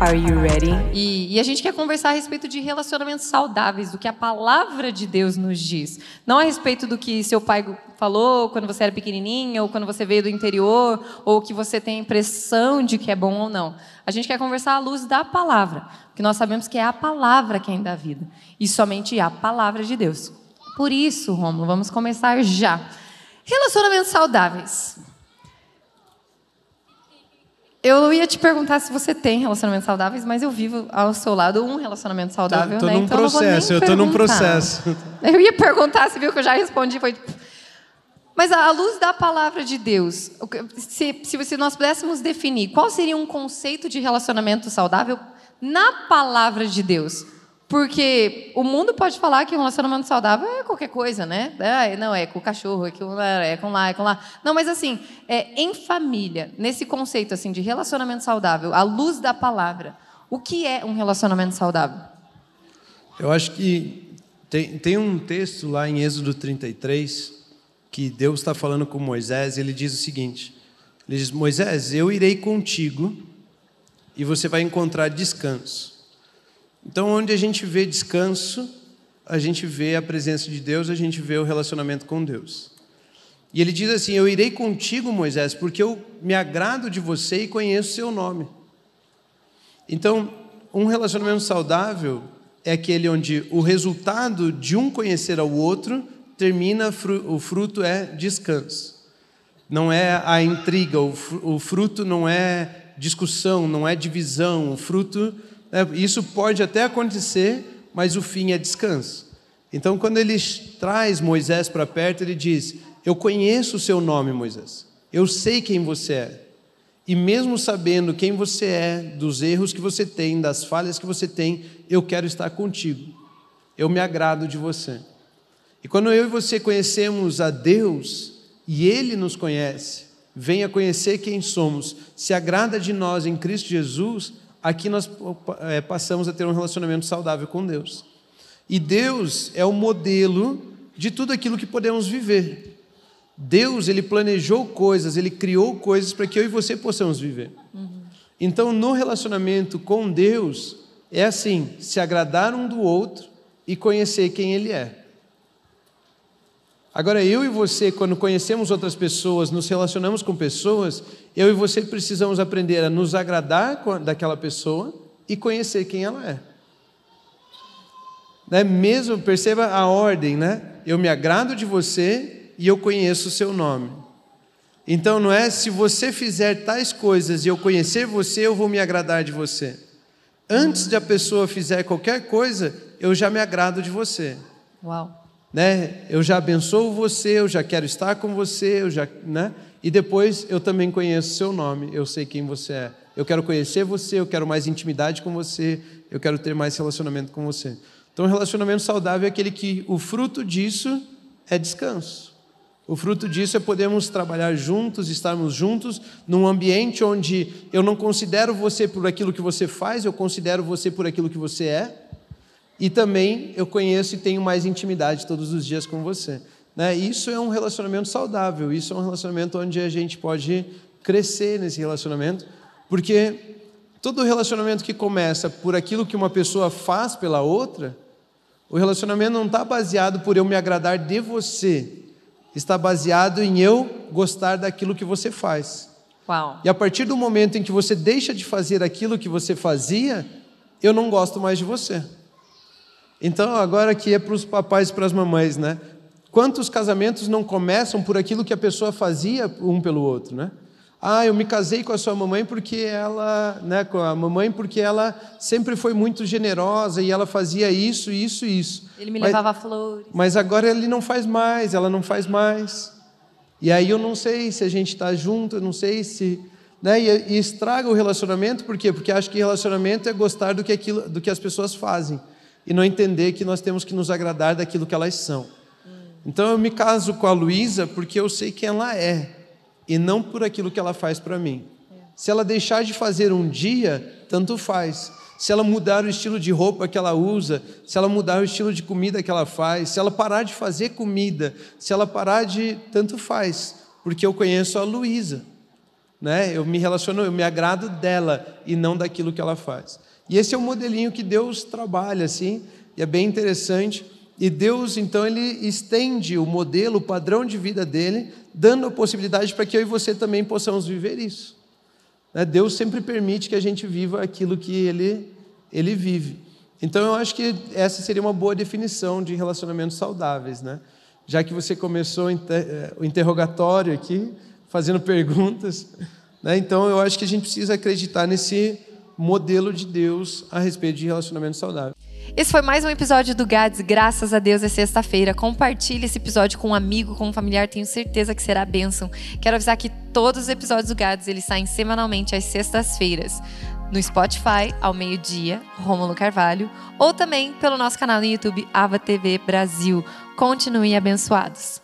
Are you ready? E, e, a gente quer conversar a respeito de relacionamentos saudáveis, do que a palavra de Deus nos diz. Não a respeito do que seu pai falou quando você era pequenininha, ou quando você veio do interior, ou que você tem a impressão de que é bom ou não. A gente quer conversar à luz da palavra, porque nós sabemos que é a palavra quem dá vida, e somente a palavra de Deus. Por isso, Romulo, vamos começar já. Relacionamentos saudáveis. Eu ia te perguntar se você tem relacionamentos saudáveis, mas eu vivo ao seu lado um relacionamento saudável. Tô, tô né? num então processo, eu, eu tô num processo. Eu ia perguntar, você viu que eu já respondi, foi. Mas à luz da palavra de Deus, se, se nós pudéssemos definir qual seria um conceito de relacionamento saudável na palavra de Deus, porque o mundo pode falar que um relacionamento saudável é qualquer coisa, né? É, não, é com o cachorro, é com, é com lá, é com lá. Não, mas assim, é, em família, nesse conceito assim de relacionamento saudável, à luz da palavra, o que é um relacionamento saudável? Eu acho que tem, tem um texto lá em Êxodo 33 que Deus está falando com Moisés e ele diz o seguinte: Ele diz, Moisés, eu irei contigo e você vai encontrar descanso. Então, onde a gente vê descanso, a gente vê a presença de Deus, a gente vê o relacionamento com Deus. E ele diz assim: Eu irei contigo, Moisés, porque eu me agrado de você e conheço seu nome. Então, um relacionamento saudável é aquele onde o resultado de um conhecer ao outro termina, o fruto é descanso. Não é a intriga, o fruto não é discussão, não é divisão, o fruto né? Isso pode até acontecer, mas o fim é descanso. Então, quando ele traz Moisés para perto, ele diz: Eu conheço o seu nome, Moisés. Eu sei quem você é. E mesmo sabendo quem você é, dos erros que você tem, das falhas que você tem, eu quero estar contigo. Eu me agrado de você. E quando eu e você conhecemos a Deus e Ele nos conhece, venha conhecer quem somos, se agrada de nós em Cristo Jesus, aqui nós é, passamos a ter um relacionamento saudável com Deus. E Deus é o modelo de tudo aquilo que podemos viver. Deus, ele planejou coisas, ele criou coisas para que eu e você possamos viver. Uhum. Então, no relacionamento com Deus, é assim: se agradar um do outro e conhecer quem ele é. Agora, eu e você, quando conhecemos outras pessoas, nos relacionamos com pessoas, eu e você precisamos aprender a nos agradar daquela pessoa e conhecer quem ela é. Né? Mesmo, perceba a ordem, né? Eu me agrado de você e eu conheço o seu nome. Então não é se você fizer tais coisas e eu conhecer você, eu vou me agradar de você. Antes de a pessoa fizer qualquer coisa, eu já me agrado de você. Uau né? Eu já abençoo você, eu já quero estar com você, eu já, né? E depois eu também conheço seu nome, eu sei quem você é. Eu quero conhecer você, eu quero mais intimidade com você, eu quero ter mais relacionamento com você. Então, um relacionamento saudável é aquele que o fruto disso é descanso. O fruto disso é podermos trabalhar juntos, estarmos juntos num ambiente onde eu não considero você por aquilo que você faz, eu considero você por aquilo que você é. E também eu conheço e tenho mais intimidade todos os dias com você. Né? Isso é um relacionamento saudável, isso é um relacionamento onde a gente pode crescer nesse relacionamento, porque todo relacionamento que começa por aquilo que uma pessoa faz pela outra, o relacionamento não está baseado por eu me agradar de você, está baseado em eu gostar daquilo que você faz. Uau. E a partir do momento em que você deixa de fazer aquilo que você fazia, eu não gosto mais de você. Então, agora aqui é para os papais e para as mamães, né? Quantos casamentos não começam por aquilo que a pessoa fazia um pelo outro, né? Ah, eu me casei com a sua mamãe porque ela, né, com a mamãe porque ela sempre foi muito generosa e ela fazia isso, isso, isso. Ele me mas, levava flores. Mas agora ele não faz mais, ela não faz mais. E aí eu não sei se a gente está junto, eu não sei se, né, e, e estraga o relacionamento, por quê? Porque acho que relacionamento é gostar do que aquilo, do que as pessoas fazem e não entender que nós temos que nos agradar daquilo que elas são. Então eu me caso com a Luísa porque eu sei quem ela é e não por aquilo que ela faz para mim. Se ela deixar de fazer um dia, tanto faz. Se ela mudar o estilo de roupa que ela usa, se ela mudar o estilo de comida que ela faz, se ela parar de fazer comida, se ela parar de. tanto faz, porque eu conheço a Luísa. Né? Eu me relaciono, eu me agrado dela e não daquilo que ela faz. E esse é o modelinho que Deus trabalha assim, e é bem interessante. E Deus, então, ele estende o modelo, o padrão de vida dele, dando a possibilidade para que eu e você também possamos viver isso. Né? Deus sempre permite que a gente viva aquilo que ele, ele vive. Então, eu acho que essa seria uma boa definição de relacionamentos saudáveis. Né? Já que você começou eh, o interrogatório aqui, fazendo perguntas, né? então eu acho que a gente precisa acreditar nesse modelo de Deus a respeito de relacionamento saudável. Esse foi mais um episódio do GADS. Graças a Deus é sexta-feira. Compartilhe esse episódio com um amigo, com um familiar. Tenho certeza que será bênção. Quero avisar que todos os episódios do GADS eles saem semanalmente às sextas-feiras. No Spotify, ao meio-dia, Rômulo Carvalho. Ou também pelo nosso canal no YouTube, Ava TV Brasil. Continuem abençoados.